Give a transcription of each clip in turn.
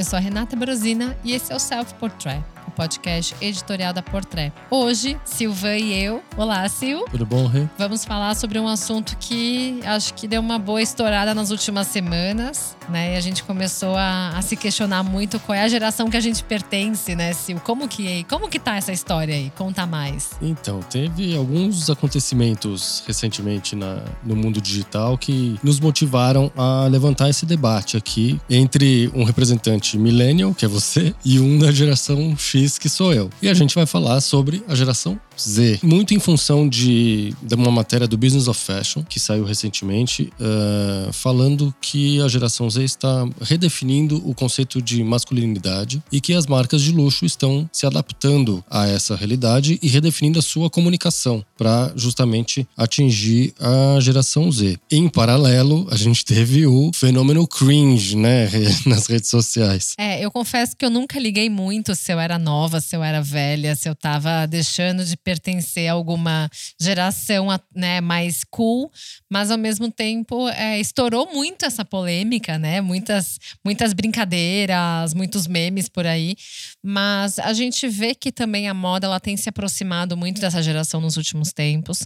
Eu sou a Renata Brosina e esse é o Self Portrait o podcast editorial da Portrait. Hoje, Silvan e eu. Olá, Sil. Tudo bom, Rê? Vamos falar sobre um assunto que acho que deu uma boa estourada nas últimas semanas, né? E a gente começou a, a se questionar muito qual é a geração que a gente pertence, né, Sil? Como que, como que tá essa história aí? Conta mais. Então, teve alguns acontecimentos recentemente na, no mundo digital que nos motivaram a levantar esse debate aqui entre um representante millennial, que é você, e um da geração X que sou eu. E a gente vai falar sobre a geração Z. Muito em função de, de uma matéria do Business of Fashion, que saiu recentemente, uh, falando que a geração Z está redefinindo o conceito de masculinidade e que as marcas de luxo estão se adaptando a essa realidade e redefinindo a sua comunicação para justamente atingir a geração Z. Em paralelo, a gente teve o fenômeno cringe, né, nas redes sociais. É, eu confesso que eu nunca liguei muito se eu era nova, se eu era velha, se eu tava deixando de pertencer a alguma geração né, mais cool, mas ao mesmo tempo é, estourou muito essa polêmica, né? Muitas, muitas brincadeiras, muitos memes por aí. Mas a gente vê que também a moda ela tem se aproximado muito dessa geração nos últimos tempos.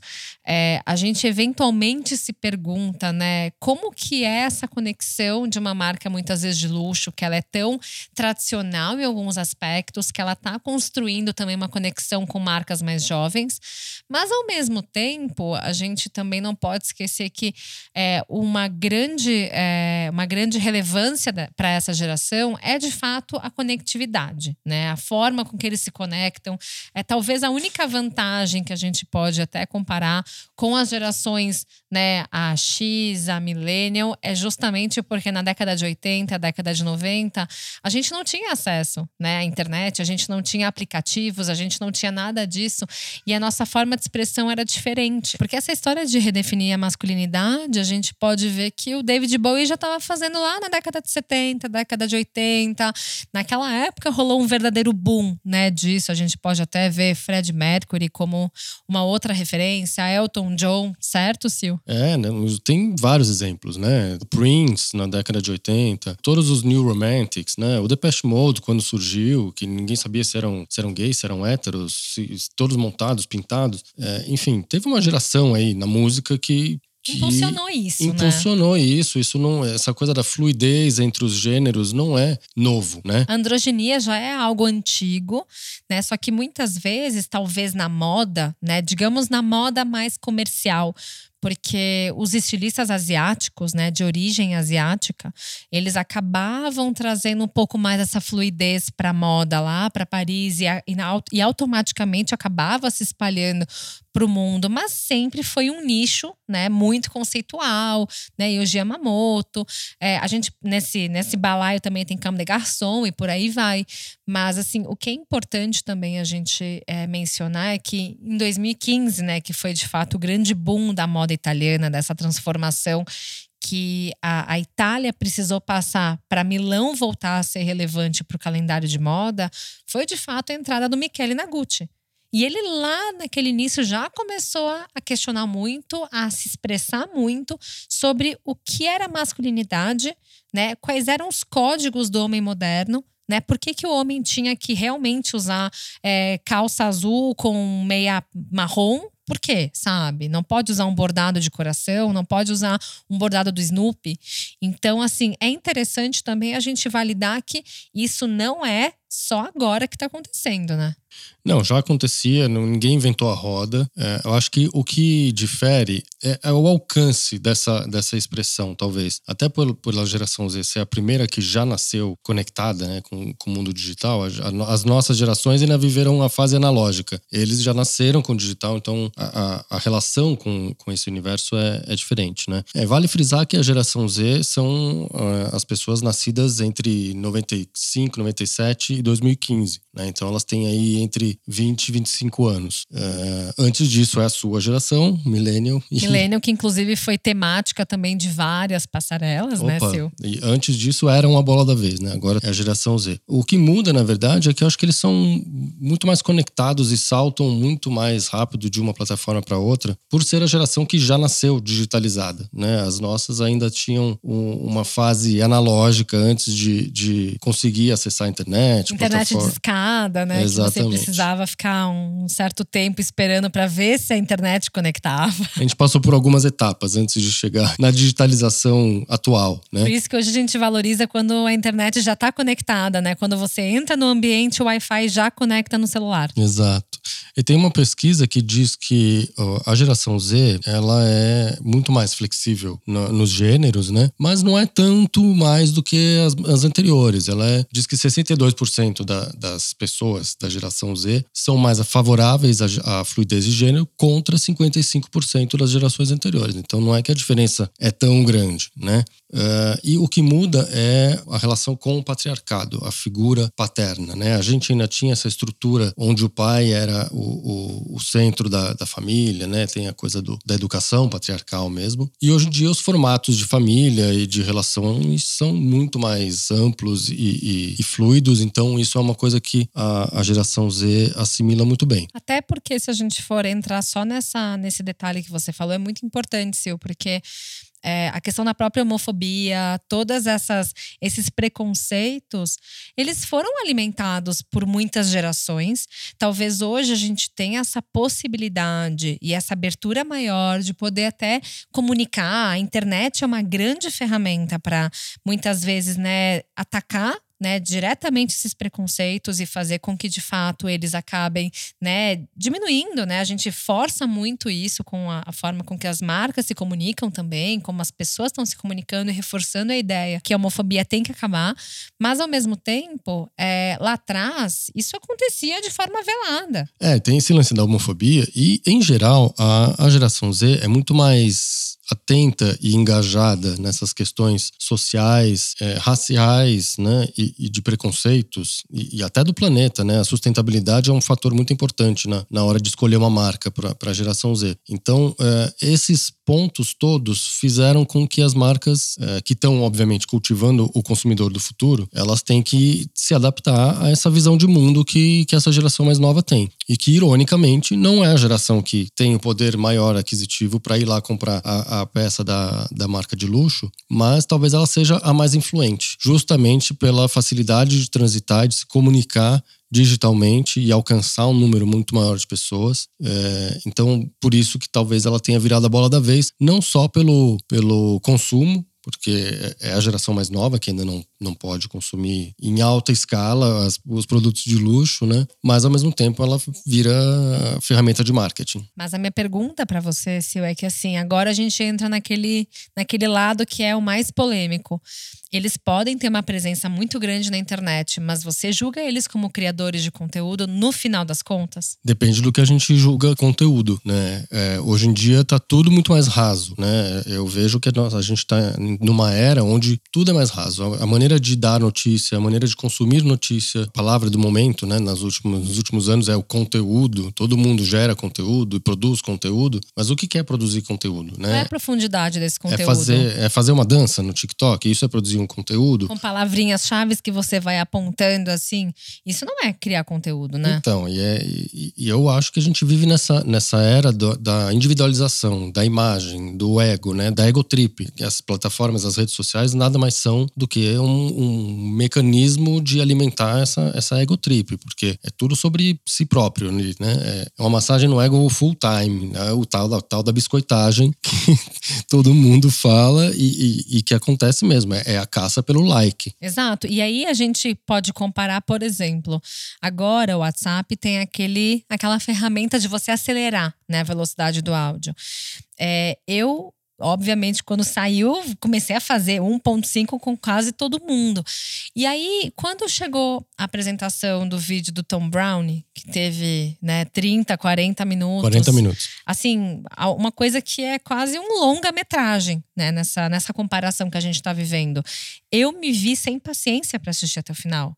É, a gente eventualmente se pergunta, né, como que é essa conexão de uma marca muitas vezes de luxo, que ela é tão tradicional em alguns aspectos, que ela está construindo também uma conexão com marcas mais jovens, mas ao mesmo tempo a gente também não pode esquecer que é, uma grande é, uma grande relevância para essa geração é de fato a conectividade, né? A forma com que eles se conectam é talvez a única vantagem que a gente pode até comparar com as gerações, né? A X, a Millennial, é justamente porque na década de 80, a década de 90, a gente não tinha acesso, né? À internet, a gente gente não tinha aplicativos, a gente não tinha nada disso. E a nossa forma de expressão era diferente. Porque essa história de redefinir a masculinidade, a gente pode ver que o David Bowie já estava fazendo lá na década de 70, década de 80. Naquela época rolou um verdadeiro boom né, disso. A gente pode até ver Fred Mercury como uma outra referência, Elton John, certo, Sil? É, né, tem vários exemplos, né? Prince na década de 80, todos os New Romantics, né? O Depeche Mode quando surgiu, que ninguém sabia se eram, se eram gays, se eram héteros, se, todos montados, pintados. É, enfim, teve uma geração aí na música que que impulsionou isso, impulsionou né? isso. Isso não, essa coisa da fluidez entre os gêneros não é novo, né? A androginia já é algo antigo, né? Só que muitas vezes, talvez na moda, né? Digamos na moda mais comercial, porque os estilistas asiáticos, né, de origem asiática, eles acabavam trazendo um pouco mais essa fluidez para a moda lá, para Paris, e, e, e automaticamente acabava se espalhando para o mundo, mas sempre foi um nicho, né, muito conceitual, né, Yoji Yamamoto, é, a gente nesse nesse balaio também tem Cama de Garçom e por aí vai, mas assim o que é importante também a gente é, mencionar é que em 2015, né, que foi de fato o grande boom da moda italiana, dessa transformação que a, a, Itália precisou passar para Milão voltar a ser relevante para o calendário de moda, foi de fato a entrada do Michele Nagucci. E ele lá naquele início já começou a questionar muito, a se expressar muito sobre o que era masculinidade, né? Quais eram os códigos do homem moderno, né? Por que, que o homem tinha que realmente usar é, calça azul com meia marrom? Por quê? Sabe? Não pode usar um bordado de coração, não pode usar um bordado do Snoopy. Então, assim, é interessante também a gente validar que isso não é só agora que está acontecendo, né? Não, já acontecia, ninguém inventou a roda. É, eu acho que o que difere é, é, o alcance dessa, dessa expressão, talvez. Até por, pela geração Z ser a primeira que já nasceu conectada né, com, com o mundo digital, a, a, as nossas gerações ainda viveram a fase analógica. Eles já nasceram com o digital, então a, a relação com, com esse universo é, é diferente. Né? É, vale frisar que a geração Z são uh, as pessoas nascidas entre 95, 97 e 2015. Né? Então elas têm aí entre 20 e 25 anos. Uh, antes disso é a sua geração, Millennial. E... Millennial, que inclusive foi temática também de várias passarelas, né, Opa, né, Sil? E antes disso era uma bola da vez, né? Agora é a geração Z. O que muda, na verdade, é que eu acho que eles são muito mais conectados e saltam muito mais rápido de uma plataforma para outra, por ser a geração que já nasceu digitalizada. Né? As nossas ainda tinham um, uma fase analógica antes de, de conseguir acessar a internet. Internet plataforma. discada, né? Exatamente. Que você precisava ficar um certo tempo esperando para ver se a internet conectava. A gente passou por algumas etapas antes de chegar na digitalização atual. Né? Por isso que hoje a gente valoriza quando a internet já está conectada, né? Quando você entra no ambiente, o Wi-Fi já conecta no celular. Exato. E tem uma pesquisa que diz que ó, a geração Z ela é muito mais flexível no, nos gêneros, né? Mas não é tanto mais do que as, as anteriores. Ela é, diz que 62% da, das pessoas da geração Z são mais favoráveis à, à fluidez de gênero contra 55% das gerações anteriores. Então não é que a diferença é tão grande, né? Uh, e o que muda é a relação com o patriarcado, a figura paterna, né? A gente ainda tinha essa estrutura onde o pai era o o, o, centro da, da, família, né? Tem a coisa do, da educação patriarcal mesmo. E hoje em dia os formatos de família e de relações são muito mais amplos e, e, e fluidos. Então isso é uma coisa que a, a, geração Z assimila muito bem. Até porque se a gente for entrar só nessa, nesse detalhe que você falou, é muito importante, Sil, porque é, a questão da própria homofobia, todas essas esses preconceitos, eles foram alimentados por muitas gerações. Talvez hoje a gente tenha essa possibilidade e essa abertura maior de poder até comunicar. A internet é uma grande ferramenta para muitas vezes, né, atacar né, diretamente esses preconceitos e fazer com que de fato eles acabem, né, diminuindo, né? A gente força muito isso com a, a forma com que as marcas se comunicam também, como as pessoas estão se comunicando e reforçando a ideia que a homofobia tem que acabar, mas ao mesmo tempo, é, lá atrás isso acontecia de forma velada. É, tem esse lance da homofobia e em geral a, a geração Z é muito mais atenta e engajada nessas questões sociais, é, raciais, né, e, e de preconceitos e, e, até do planeta, né? A sustentabilidade é um fator muito importante na, na hora de escolher uma marca para a geração Z. Então, é, esses pontos todos fizeram com que as marcas é, que estão, obviamente, cultivando o consumidor do futuro, elas têm que se adaptar a essa visão de mundo que, que essa geração mais nova tem. E que, ironicamente, não é a geração que tem o poder maior aquisitivo para ir lá comprar a, a peça da, da marca de luxo, mas talvez ela seja a mais influente, justamente pela facilidade de transitar, de se comunicar digitalmente e alcançar um número muito maior de pessoas. É, então, por isso que talvez ela tenha virado a bola da vez, não só pelo, pelo consumo, porque é a geração mais nova que ainda não, não pode consumir em alta escala as, os produtos de luxo, né? Mas ao mesmo tempo ela vira ferramenta de marketing. Mas a minha pergunta para você, Sil, é que assim, agora a gente entra naquele, naquele lado que é o mais polêmico. Eles podem ter uma presença muito grande na internet, mas você julga eles como criadores de conteúdo no final das contas? Depende do que a gente julga conteúdo, né? É, hoje em dia tá tudo muito mais raso, né? Eu vejo que a gente está numa era onde tudo é mais raso. A maneira de dar notícia, a maneira de consumir notícia, a palavra do momento, né? Nas últimos, nos últimos anos é o conteúdo. Todo mundo gera conteúdo e produz conteúdo, mas o que é produzir conteúdo, né? Qual é a profundidade desse é conteúdo? É fazer, é fazer uma dança no TikTok. Isso é produzir um conteúdo. Com palavrinhas chaves que você vai apontando assim. Isso não é criar conteúdo, né? Então, e, é, e, e eu acho que a gente vive nessa, nessa era do, da individualização, da imagem, do ego, né? Da ego trip. As plataformas, as redes sociais nada mais são do que um, um mecanismo de alimentar essa, essa ego trip, porque é tudo sobre si próprio, né? É uma massagem no ego full time, né? o tal da, tal da biscoitagem que todo mundo fala e, e, e que acontece mesmo. É, é a caça pelo like. Exato. E aí a gente pode comparar, por exemplo, agora o WhatsApp tem aquele, aquela ferramenta de você acelerar né, a velocidade do áudio. É, eu obviamente, quando saiu, comecei a fazer 1.5 com quase todo mundo. E aí, quando chegou a apresentação do vídeo do Tom Brown, que teve né, 30, 40 minutos. 40 minutos. Assim, uma coisa que é quase um longa-metragem, né? Nessa, nessa comparação que a gente está vivendo. Eu me vi sem paciência para assistir até o final.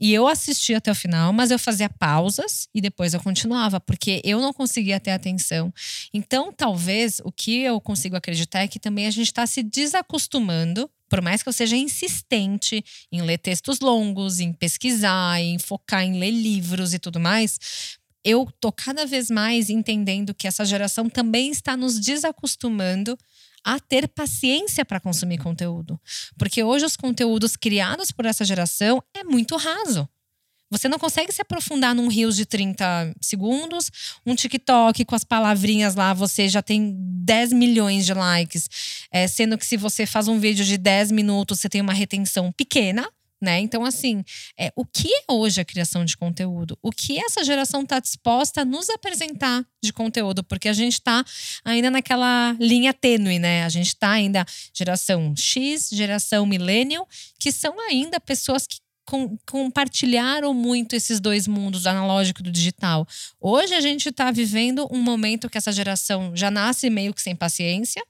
E eu assistia até o final, mas eu fazia pausas e depois eu continuava, porque eu não conseguia ter atenção. Então, talvez o que eu consigo acreditar é que também a gente está se desacostumando por mais que eu seja insistente em ler textos longos, em pesquisar, em focar em ler livros e tudo mais, eu tô cada vez mais entendendo que essa geração também está nos desacostumando a ter paciência para consumir conteúdo. Porque hoje os conteúdos criados por essa geração é muito raso. Você não consegue se aprofundar num Reels de 30 segundos, um TikTok com as palavrinhas lá, você já tem 10 milhões de likes. É, sendo que se você faz um vídeo de 10 minutos, você tem uma retenção pequena. Né? Então, assim, é, o que é hoje a criação de conteúdo? O que essa geração está disposta a nos apresentar de conteúdo? Porque a gente está ainda naquela linha tênue, né? A gente está ainda geração X, geração millennial, que são ainda pessoas que com, compartilharam muito esses dois mundos, analógico do digital. Hoje a gente está vivendo um momento que essa geração já nasce meio que sem paciência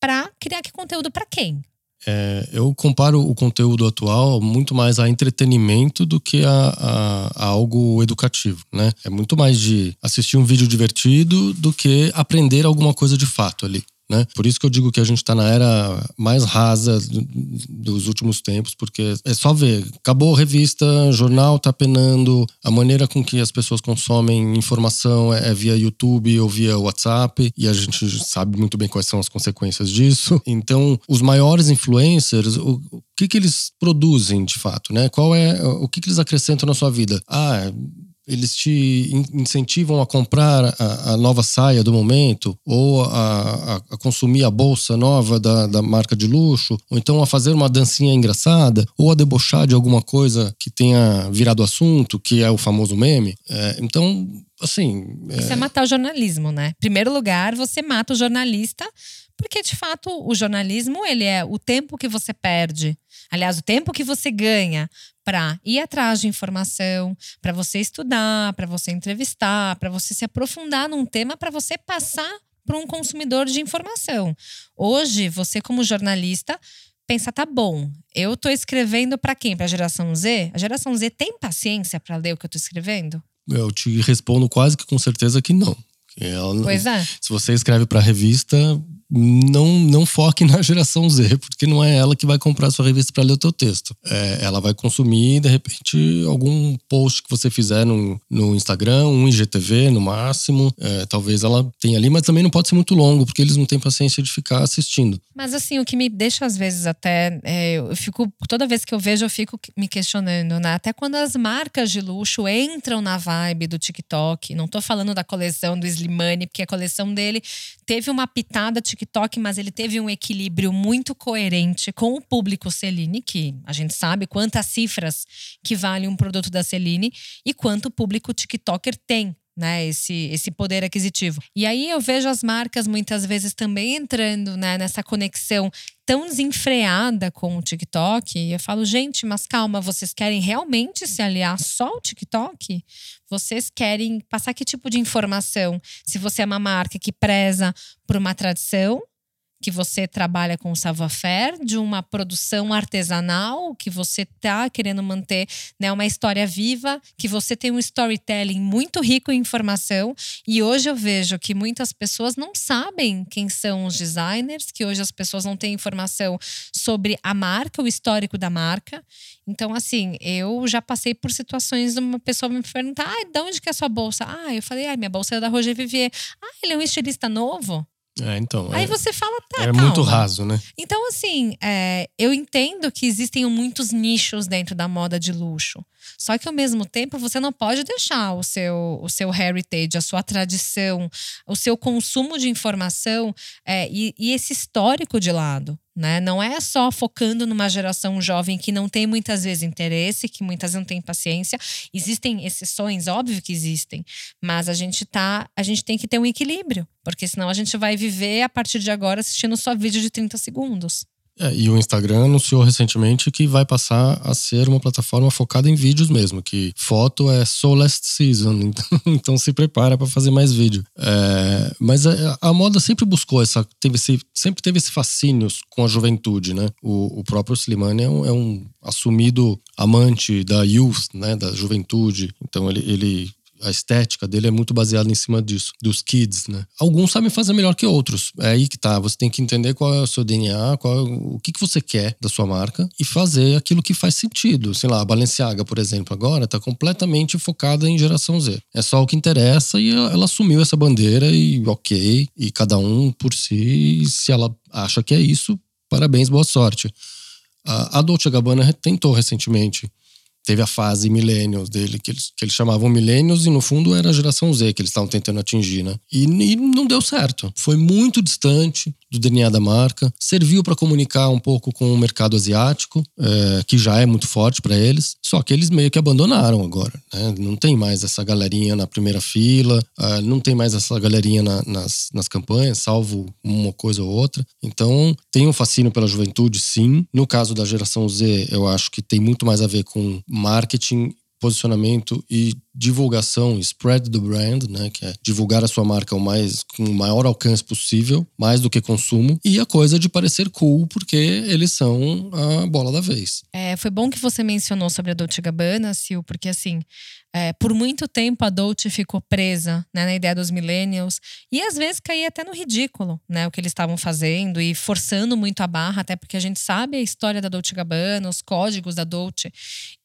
para criar que conteúdo para quem? É, eu comparo o conteúdo atual muito mais a entretenimento do que a, a, a, algo educativo, né? É muito mais de assistir um vídeo divertido do que aprender alguma coisa de fato ali. Né? Por isso que eu digo que a gente está na era mais rasa dos últimos tempos, porque é só ver. Acabou a revista, jornal tá penando, a maneira com que as pessoas consomem informação é via YouTube ou via WhatsApp, e a gente sabe muito bem quais são as consequências disso. Então, os maiores influencers, o, o que, que eles produzem de fato, né? Qual é o que, que eles acrescentam na sua vida? Ah, eles te incentivam a comprar a, a, nova saia do momento, ou a, a, consumir a bolsa nova da, da marca de luxo, ou então a fazer uma dancinha engraçada, ou a debochar de alguma coisa que tenha virado assunto, que é o famoso meme. É, então, assim. É... Isso é matar o jornalismo, né? Em primeiro lugar, você mata o jornalista, porque de fato o jornalismo ele é o tempo que você perde Aliás, o tempo que você ganha para ir atrás de informação, para você estudar, para você entrevistar, para você se aprofundar num tema, para você passar para um consumidor de informação. Hoje, você como jornalista pensa, tá bom, eu estou escrevendo para quem? Para a geração Z? A geração Z tem paciência para ler o que eu estou escrevendo? Eu te respondo quase que com certeza que não. Ela, pois é. Se você escreve para revista, não, não foque na geração Z, porque não é ela que vai comprar sua revista para ler o teu texto. É, ela vai consumir, de repente, algum post que você fizer no, no Instagram, um IGTV no máximo. É, talvez ela tenha ali, mas também não pode ser muito longo, porque eles não têm paciência de ficar assistindo. Mas assim, o que me deixa às vezes até. É, eu fico. Toda vez que eu vejo, eu fico me questionando, né? Até quando as marcas de luxo entram na vibe do TikTok. Não tô falando da coleção do Slimane, porque a coleção dele teve uma pitada mas ele teve um equilíbrio muito coerente com o público Celine, que a gente sabe quantas cifras que vale um produto da Celine e quanto o público TikToker tem né, esse, esse poder aquisitivo. E aí eu vejo as marcas muitas vezes também entrando né, nessa conexão tão desenfreada com o TikTok. E eu falo, gente, mas calma, vocês querem realmente se aliar só ao TikTok? Vocês querem passar que tipo de informação? Se você é uma marca que preza por uma tradição, que você trabalha com savoir-faire, de uma produção artesanal, que você está querendo manter né, uma história viva, que você tem um storytelling muito rico em informação. E hoje eu vejo que muitas pessoas não sabem quem são os designers, que hoje as pessoas não têm informação sobre a marca, o histórico da marca. Então, assim, eu já passei por situações de uma pessoa me perguntar: ah, de onde que é a sua bolsa? Ah, eu falei, ah, minha bolsa é da Roger Vivier. Ah, ele é um estilista novo? É, então. Aí é, você fala, tá. É calma. muito raso, né? Então, assim, é, eu entendo que existem muitos nichos dentro da moda de luxo. Só que ao mesmo tempo você não pode deixar o seu, o seu heritage, a sua tradição, o seu consumo de informação é, e, e esse histórico de lado. Né? Não é só focando numa geração jovem que não tem muitas vezes interesse, que muitas vezes não tem paciência. Existem exceções, óbvio que existem, mas a gente tá, a gente tem que ter um equilíbrio, porque senão a gente vai viver a partir de agora assistindo só vídeo de 30 segundos. É, e o Instagram anunciou recentemente que vai passar a ser uma plataforma focada em vídeos mesmo, que foto é so last season, então, então se prepara para fazer mais vídeo. É, mas a, a, moda sempre buscou essa, teve esse, sempre teve esse fascínio com a juventude, né? O, o próprio Slimane é um, é um assumido amante da youth, né? Da juventude, então ele, ele a estética dele é muito baseada em cima disso, dos kids, né? Alguns sabem fazer melhor que outros. É aí que tá. Você tem que entender qual é o seu DNA, qual é o que, que você quer da sua marca e fazer aquilo que faz sentido. Sei lá, a Balenciaga, por exemplo, agora tá completamente focada em geração Z. É só o que interessa e ela, assumiu essa bandeira e ok. E cada um por si, se ela acha que é isso, parabéns, boa sorte. A Dolce Gabbana tentou recentemente teve a fase millennials dele, que eles, que eles chamavam millennials, e no fundo era a geração Z que eles estavam tentando atingir, né? E, e, não deu certo. Foi muito distante do DNA da marca. Serviu para comunicar um pouco com o mercado asiático, é, que já é muito forte para eles. Só que eles meio que abandonaram agora, né? Não tem mais essa galerinha na primeira fila, é, não tem mais essa galerinha na, nas, nas campanhas, salvo uma coisa ou outra. Então, tem um fascínio pela juventude, sim. No caso da geração Z, eu acho que tem muito mais a ver com marketing, posicionamento e divulgação, spread the brand, né, que é divulgar a sua marca o mais com o maior alcance possível, mais do que consumo, e a coisa de parecer cool porque eles são a bola da vez. É, foi bom que você mencionou sobre a Dolce Gabbana, Sil, porque assim, é, por muito tempo a Dolce ficou presa né, na ideia dos millennials e às vezes caía até no ridículo, né, o que eles estavam fazendo e forçando muito a barra, até porque a gente sabe a história da Dolce Gabbana, os códigos da Dolce.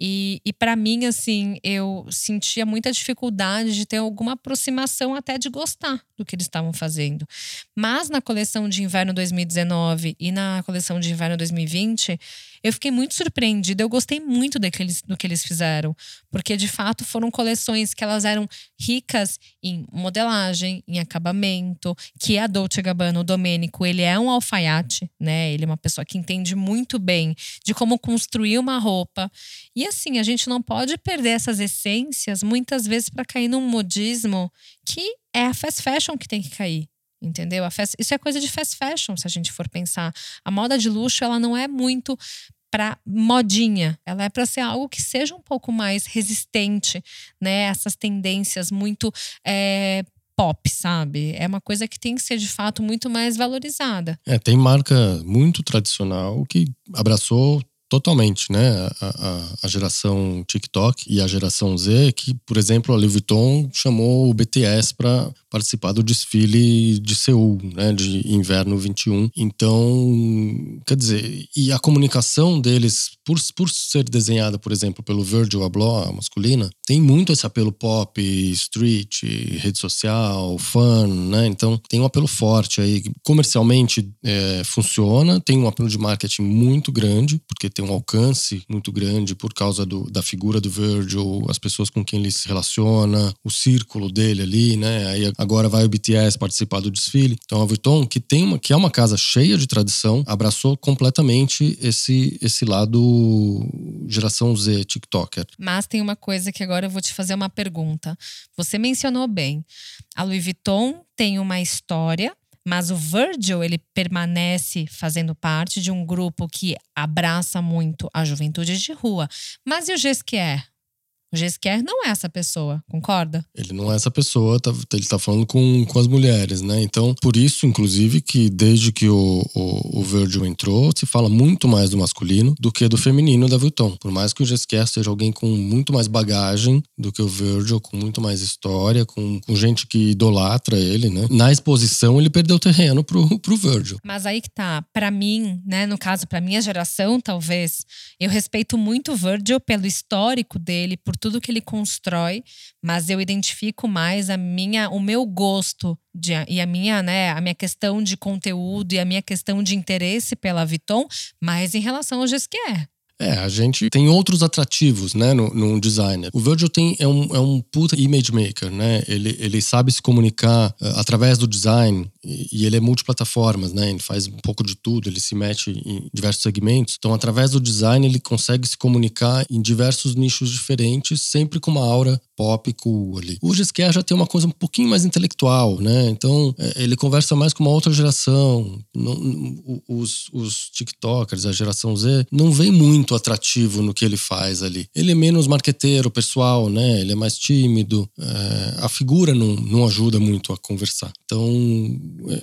E, e para mim, assim, eu sentia muita dificuldade de ter alguma aproximação até de gostar do que eles estavam fazendo. Mas na coleção de inverno 2019 e na coleção de inverno 2020, eu fiquei muito surpreendida. Eu gostei muito do que eles, do que eles fizeram, porque de fato foram coleções que elas eram ricas em modelagem, em acabamento, que a Dolce Gabbana, o Domênico, ele é um alfaiate, né? Ele é uma pessoa que entende muito bem de como construir uma roupa. E assim, a gente não pode perder essas essências muitas vezes para cair num modismo que é a fast fashion que tem que cair. Entendeu? Fast, isso é coisa de fast fashion, se a gente for pensar. A moda de luxo, ela não é muito para modinha, ela é para ser algo que seja um pouco mais resistente, né? Essas tendências muito é, pop, sabe? É uma coisa que tem que ser de fato muito mais valorizada. É, tem marca muito tradicional que abraçou totalmente, né? A, a, a, geração TikTok e a geração Z, que, por exemplo, a Louis Vuitton chamou o BTS para participar do desfile de Seul, né, de inverno 21. Então, quer dizer, e a comunicação deles, por, por ser desenhada, por exemplo, pelo Virgil Abloh, a masculina, tem muito esse apelo pop, street, rede social, fun, né? Então, tem um apelo forte aí. Comercialmente é, funciona, tem um apelo de marketing muito grande, porque tem um alcance muito grande por causa do, da figura do Virgil, as pessoas com quem ele se relaciona, o círculo dele ali, né? Aí Agora vai o BTS participar do desfile. Então a Vuitton, que tem uma, que é uma casa cheia de tradição, abraçou completamente esse esse lado geração Z, TikToker. Mas tem uma coisa que agora eu vou te fazer uma pergunta. Você mencionou bem. A Louis Vuitton tem uma história mas o Virgil ele permanece fazendo parte de um grupo que abraça muito a juventude de rua. Mas e o Gesquier? O Gesquer não é essa pessoa, concorda? Ele não é essa pessoa, tá, ele tá falando com, com as mulheres, né? Então, por isso, inclusive, que desde que o, o, o Virgil entrou, se fala muito mais do masculino do que do feminino da Vuitton. Por mais que o Gesquer seja alguém com muito mais bagagem do que o Virgil, com muito mais história, com, com gente que idolatra ele, né? Na exposição, ele perdeu terreno pro, pro Virgil. Mas aí que tá, para mim, né? No caso, pra minha geração, talvez, eu respeito muito o Virgil pelo histórico dele, por tudo que ele constrói, mas eu identifico mais a minha, o meu gosto de, e a minha, né, a minha questão de conteúdo e a minha questão de interesse pela Vuitton, mais em relação ao Gesquier. É, a gente tem outros atrativos, né, no, no designer. O Virgil tem, é, um, é um puta image maker, né? Ele, ele sabe se comunicar uh, através do design e, ele é multiplataformas, né? Ele faz um pouco de tudo, ele se mete em diversos segmentos. Então, através do design, ele consegue se comunicar em diversos nichos diferentes, sempre com uma aura pop cool ali. O Gisquer já tem uma coisa um pouquinho mais intelectual, né? Então, é, ele conversa mais com uma outra geração. Os, os TikTokers, a geração Z, não vem muito atrativo no que ele faz ali. Ele é menos marqueteiro, pessoal, né? Ele é mais tímido. É, a figura não, não ajuda muito a conversar. Então,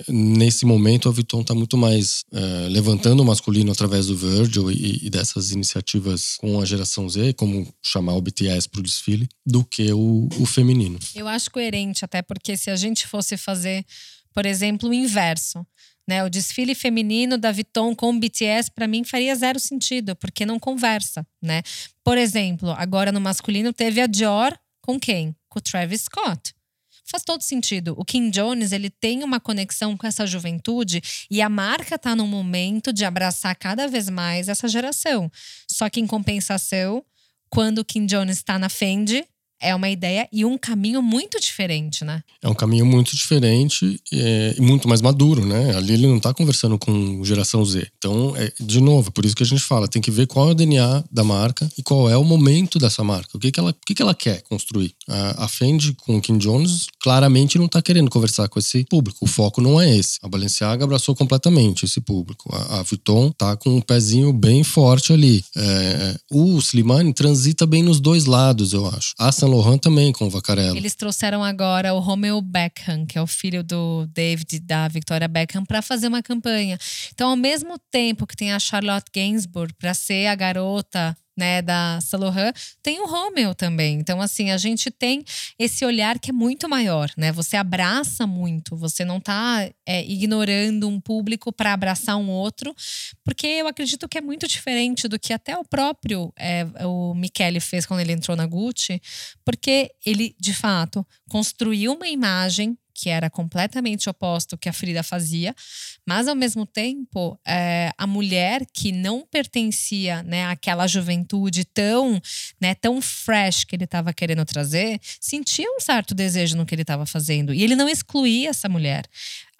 nesse momento, a Vuitton está muito mais é, levantando o masculino através do Virgil e, e, dessas iniciativas com a geração Z, como chamar o BTS para o desfile, do que o, o feminino. Eu acho coerente, até porque se a gente fosse fazer, por exemplo, o inverso, né? O desfile feminino da Vuitton com o BTS, para mim, faria zero sentido, porque não conversa, né? Por exemplo, agora no masculino teve a Dior com quem? Com o Travis Scott faz todo sentido. O Kim Jones, ele tem uma conexão com essa juventude e a marca está no momento de abraçar cada vez mais essa geração. Só que em compensação, quando o Kim Jones está na Fendi, é uma ideia e um caminho muito diferente, né? É um caminho muito diferente é, e muito mais maduro, né? Ali ele não está conversando com geração Z. Então, é, de novo, por isso que a gente fala, tem que ver qual é o DNA da marca e qual é o momento dessa marca. O que, que, ela, o que, que ela quer construir. A, a Fendi com o Kim Jones claramente não está querendo conversar com esse público. O foco não é esse. A Balenciaga abraçou completamente esse público. A, a Vuitton tá com um pezinho bem forte ali. É, o Slimane transita bem nos dois lados, eu acho. A Saint também com o Vacarello. Eles trouxeram agora o Romeo Beckham, que é o filho do David da Victoria Beckham, para fazer uma campanha. Então, ao mesmo tempo que tem a Charlotte Gainsbourg para ser a garota né, da Saint tem o Romeo também. Então, assim, a gente tem esse olhar que é muito maior, né? Você abraça muito, você não está é, ignorando um público para abraçar um outro, porque eu acredito que é muito diferente do que até o próprio é, o Michele fez quando ele entrou na Gucci, porque ele, de fato, construiu uma imagem que era completamente oposto ao que a Frida fazia, mas ao mesmo tempo é, a mulher que não pertencia né, àquela juventude tão, né, tão fresh que ele estava querendo trazer, sentia um certo desejo no que ele estava fazendo. E ele não excluía essa mulher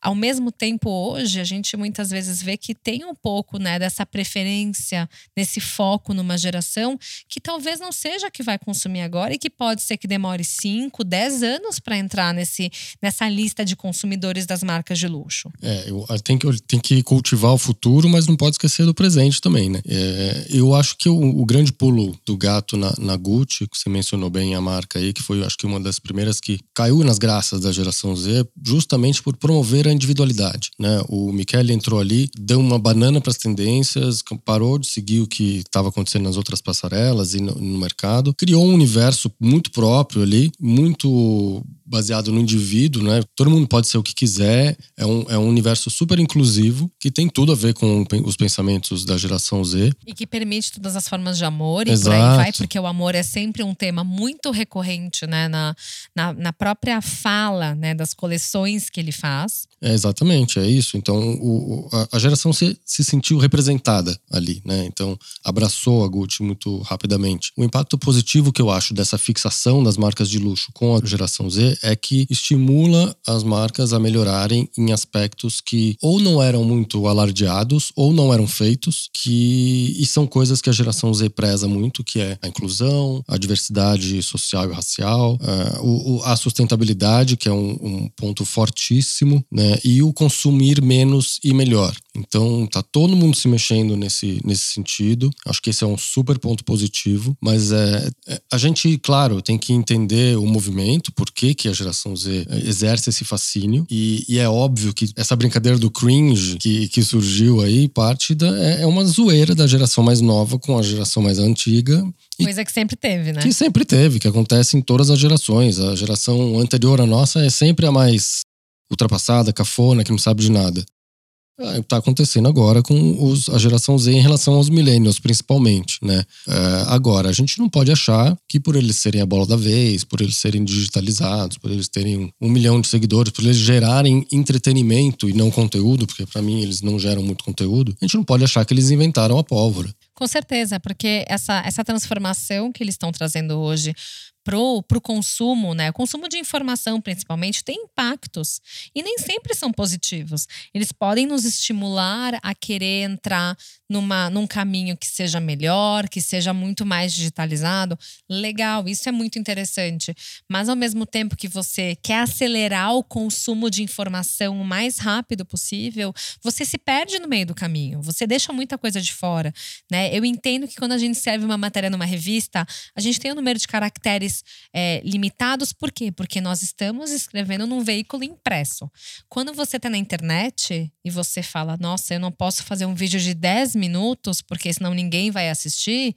ao mesmo tempo, hoje, a gente muitas vezes vê que tem um pouco né, dessa preferência, desse foco numa geração que talvez não seja a que vai consumir agora e que pode ser que demore 5, 10 anos para entrar nesse, nessa lista de consumidores das marcas de luxo. É, eu, tem, que, tem que cultivar o futuro, mas não pode esquecer do presente também, né? É, eu acho que o, o, grande pulo do gato na, na Gucci, que você mencionou bem a marca aí, que foi, acho que uma das primeiras que caiu nas graças da geração Z, justamente por promover a individualidade, né? O Michele entrou ali, deu uma banana para as tendências, parou de seguir o que estava acontecendo nas outras passarelas e no, no mercado, criou um universo muito próprio ali, muito baseado no indivíduo, né? Todo mundo pode ser o que quiser, é um, é um universo super inclusivo, que tem tudo a ver com os pensamentos da geração Z. E que permite todas as formas de amor e Exato. por aí vai, porque o amor é sempre um tema muito recorrente, né? Na, na, na própria fala, né? Das coleções que ele faz. É, exatamente, é isso. Então, o, a, a geração se, se sentiu representada ali, né? Então, abraçou a Gucci muito rapidamente. O impacto positivo que eu acho dessa fixação das marcas de luxo com a geração Z é que estimula as marcas a melhorarem em aspectos que ou não eram muito alardeados ou não eram feitos, que e são coisas que a geração Z preza muito, que é a inclusão, a diversidade social e racial, a, o, a sustentabilidade, que é um, um ponto fortíssimo, né? E o consumir menos e melhor. Então, tá todo mundo se mexendo nesse, nesse sentido. Acho que esse é um super ponto positivo. Mas é, é a gente, claro, tem que entender o movimento, por que, que a geração Z exerce esse fascínio. E, e, é óbvio que essa brincadeira do cringe que, que surgiu aí, parte da, é, é uma zoeira da geração mais nova com a geração mais antiga. Coisa que sempre teve, né? Que sempre teve, que acontece em todas as gerações. A geração anterior à nossa é sempre a mais ultrapassada, cafona, que não sabe de nada. Está ah, acontecendo agora com os, a geração Z em relação aos millennials, principalmente, né? É, agora, a gente não pode achar que por eles serem a bola da vez, por eles serem digitalizados, por eles terem um, um milhão de seguidores, por eles gerarem entretenimento e não conteúdo, porque para mim eles não geram muito conteúdo, a gente não pode achar que eles inventaram a pólvora. Com certeza, porque essa, essa transformação que eles estão trazendo hoje pro, pro consumo, né? O consumo de informação, principalmente, tem impactos e nem sempre são positivos. Eles podem nos estimular a querer entrar numa, num caminho que seja melhor, que seja muito mais digitalizado. Legal, isso é muito interessante. Mas ao mesmo tempo que você quer acelerar o consumo de informação o mais rápido possível, você se perde no meio do caminho. Você deixa muita coisa de fora, né? Eu entendo que quando a gente escreve uma matéria numa revista, a gente tem um número de caracteres é, limitados. Por quê? Porque nós estamos escrevendo num veículo impresso. Quando você está na internet e você fala, nossa, eu não posso fazer um vídeo de 10 minutos, porque senão ninguém vai assistir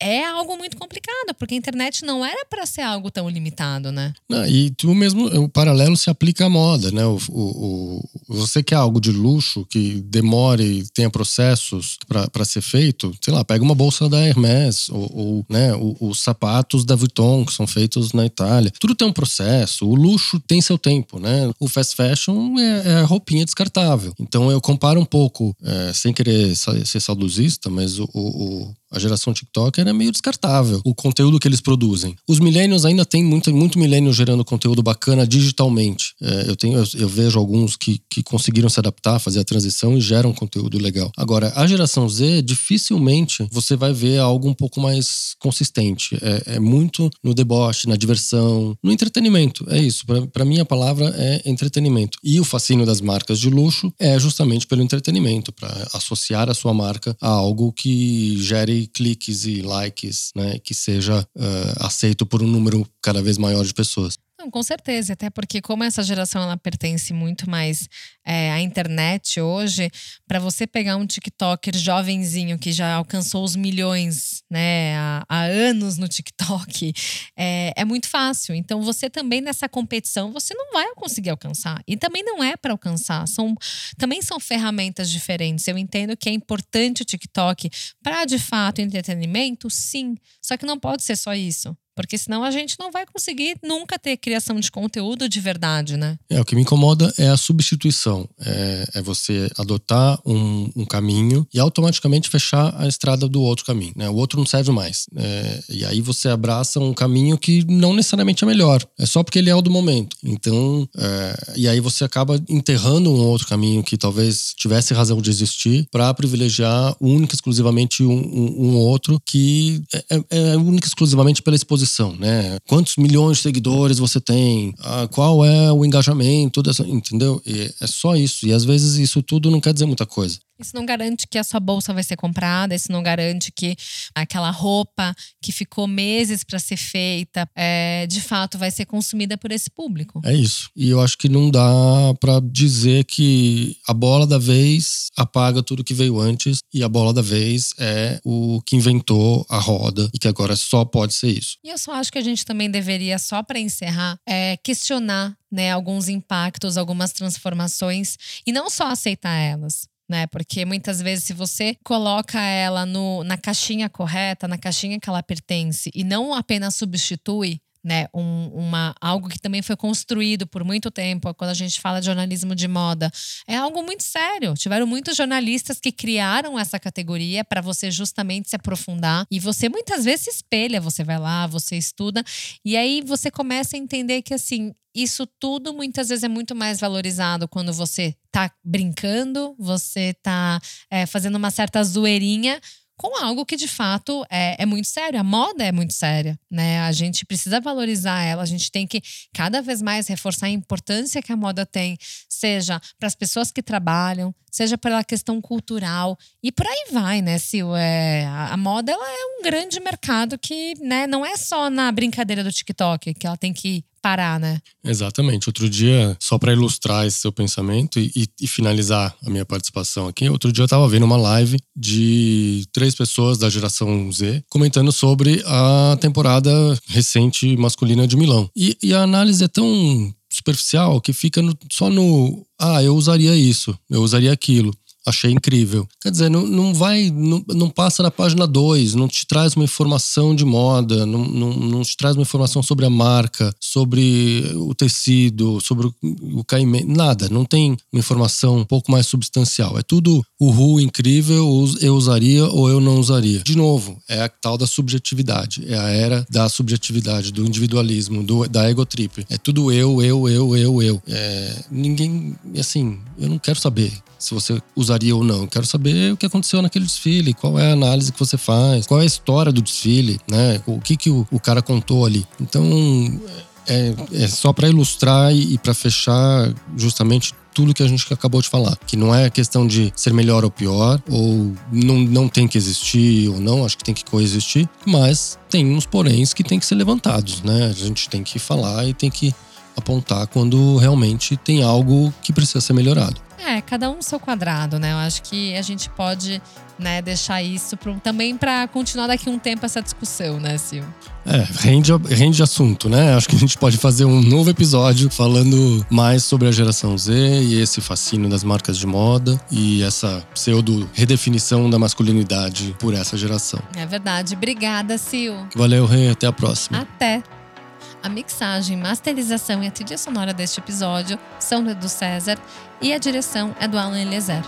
é algo muito complicado, porque a internet não era para ser algo tão limitado, né? Não, e tu mesmo, o paralelo se aplica à moda, né? O, o, o você quer algo de luxo que demore, tenha processos para ser feito, sei lá, pega uma bolsa da Hermès ou, ou né, os sapatos da Vuitton, que são feitos na Itália. Tudo tem um processo, o luxo tem seu tempo, né? O fast fashion é, é roupinha descartável. Então eu comparo um pouco, é, sem querer ser saudosista, mas o, o a geração TikTok era meio descartável, o conteúdo que eles produzem. Os millennials ainda tem muito, muito millennial gerando conteúdo bacana digitalmente. É, eu, tenho, eu, eu, vejo alguns que, que conseguiram se adaptar, fazer a transição e geram conteúdo legal. Agora, a geração Z, dificilmente você vai ver algo um pouco mais consistente. É, é muito no deboche, na diversão, no entretenimento. É isso. Para mim, a palavra é entretenimento. E o fascínio das marcas de luxo é justamente pelo entretenimento, para associar a sua marca a algo que gere cliques e likes, né? Que seja uh, aceito por um número cada vez maior de pessoas. Não, com certeza, até porque como essa geração ela pertence muito mais é, à internet hoje, para você pegar um TikToker jovenzinho que já alcançou os milhões, né, há, há anos no TikTok, é, é, muito fácil. Então você também nessa competição você não vai conseguir alcançar e também não é para alcançar. São também são ferramentas diferentes. Eu entendo que é importante o TikTok para de fato entretenimento, sim. Só que não pode ser só isso. Porque senão a gente não vai conseguir nunca ter criação de conteúdo de verdade, né? É, o que me incomoda é a substituição. É, é você adotar um, um, caminho e automaticamente fechar a estrada do outro caminho. Né? O outro não serve mais. É, e aí você abraça um caminho que não necessariamente é melhor. É só porque ele é o do momento. Então, é, e aí você acaba enterrando um outro caminho que talvez tivesse razão de existir para privilegiar única exclusivamente um, um, um outro que é, é, é única exclusivamente pela exposição exposição, né? Quantos milhões de seguidores você tem? Ah, qual é o engajamento dessa, entendeu? E é só isso. E às vezes isso tudo não quer dizer muita coisa. Isso não garante que a sua bolsa vai ser comprada, isso não garante que aquela roupa que ficou meses para ser feita, é, de fato vai ser consumida por esse público. É isso. E eu acho que não dá para dizer que a bola da vez apaga tudo que veio antes e a bola da vez é o que inventou a roda e que agora só pode ser isso. E eu só acho que a gente também deveria, só para encerrar, é, questionar né, alguns impactos, algumas transformações e não só aceitar elas né? Porque muitas vezes, se você coloca ela no, na caixinha correta, na caixinha que ela pertence, e não apenas substitui, né, um, uma, algo que também foi construído por muito tempo, quando a gente fala de jornalismo de moda, é algo muito sério. Tiveram muitos jornalistas que criaram essa categoria para você justamente se aprofundar. E você muitas vezes se espelha, você vai lá, você estuda. E aí você começa a entender que assim, isso tudo muitas vezes é muito mais valorizado quando você tá brincando, você tá é, fazendo uma certa zoeirinha com algo que de fato é, é, muito sério. A moda é muito séria, né? A gente precisa valorizar ela, a gente tem que cada vez mais reforçar a importância que a moda tem, seja para as pessoas que trabalham, seja pela questão cultural e por aí vai, né, Sil? É, a, a moda ela é um grande mercado que né, não é só na brincadeira do TikTok que ela tem que parar, né? Exatamente. Outro dia, só para ilustrar esse seu pensamento e, e, e, finalizar a minha participação aqui, outro dia eu estava vendo uma live de três pessoas da geração Z comentando sobre a temporada recente masculina de Milão. E, e a análise é tão superficial que fica no, só no ah, eu usaria isso, eu usaria aquilo. Achei incrível. Quer dizer, não, não vai, não, não passa na página 2, não te traz uma informação de moda, não, não, não te traz uma informação sobre a marca, sobre o tecido, sobre o, o caimento, nada. Não tem uma informação um pouco mais substancial. É tudo o ru incrível, eu usaria ou eu não usaria. De novo, é a tal da subjetividade, é a era da subjetividade, do individualismo, do, da egotrip. É tudo eu, eu, eu, eu, eu. É, ninguém, assim, eu não quero saber se você usaria ou não. Eu quero saber o que aconteceu naquele desfile, qual é a análise que você faz, qual é a história do desfile, né? O que, que o, o cara contou ali. Então, é, é só para ilustrar e, e para fechar justamente tudo que a gente acabou de falar. Que não é questão de ser melhor ou pior, ou não, não tem que existir ou não, acho que tem que coexistir, mas tem uns poréns que tem que ser levantados, né? A gente tem que falar e tem que apontar quando realmente tem algo que precisa ser melhorado. É, cada um seu quadrado, né? Eu acho que a gente pode né, deixar isso pro, também para continuar daqui um tempo essa discussão, né, Sil? É, rende, rende assunto, né? Acho que a gente pode fazer um novo episódio falando mais sobre a geração Z e esse fascínio das marcas de moda e essa pseudo redefinição da masculinidade por essa geração. É verdade. Obrigada, Sil. Valeu, Rei. Até a próxima. Até. A mixagem, masterização e a trilha sonora deste episódio são do Edu César e a direção é do Alan Eliezer.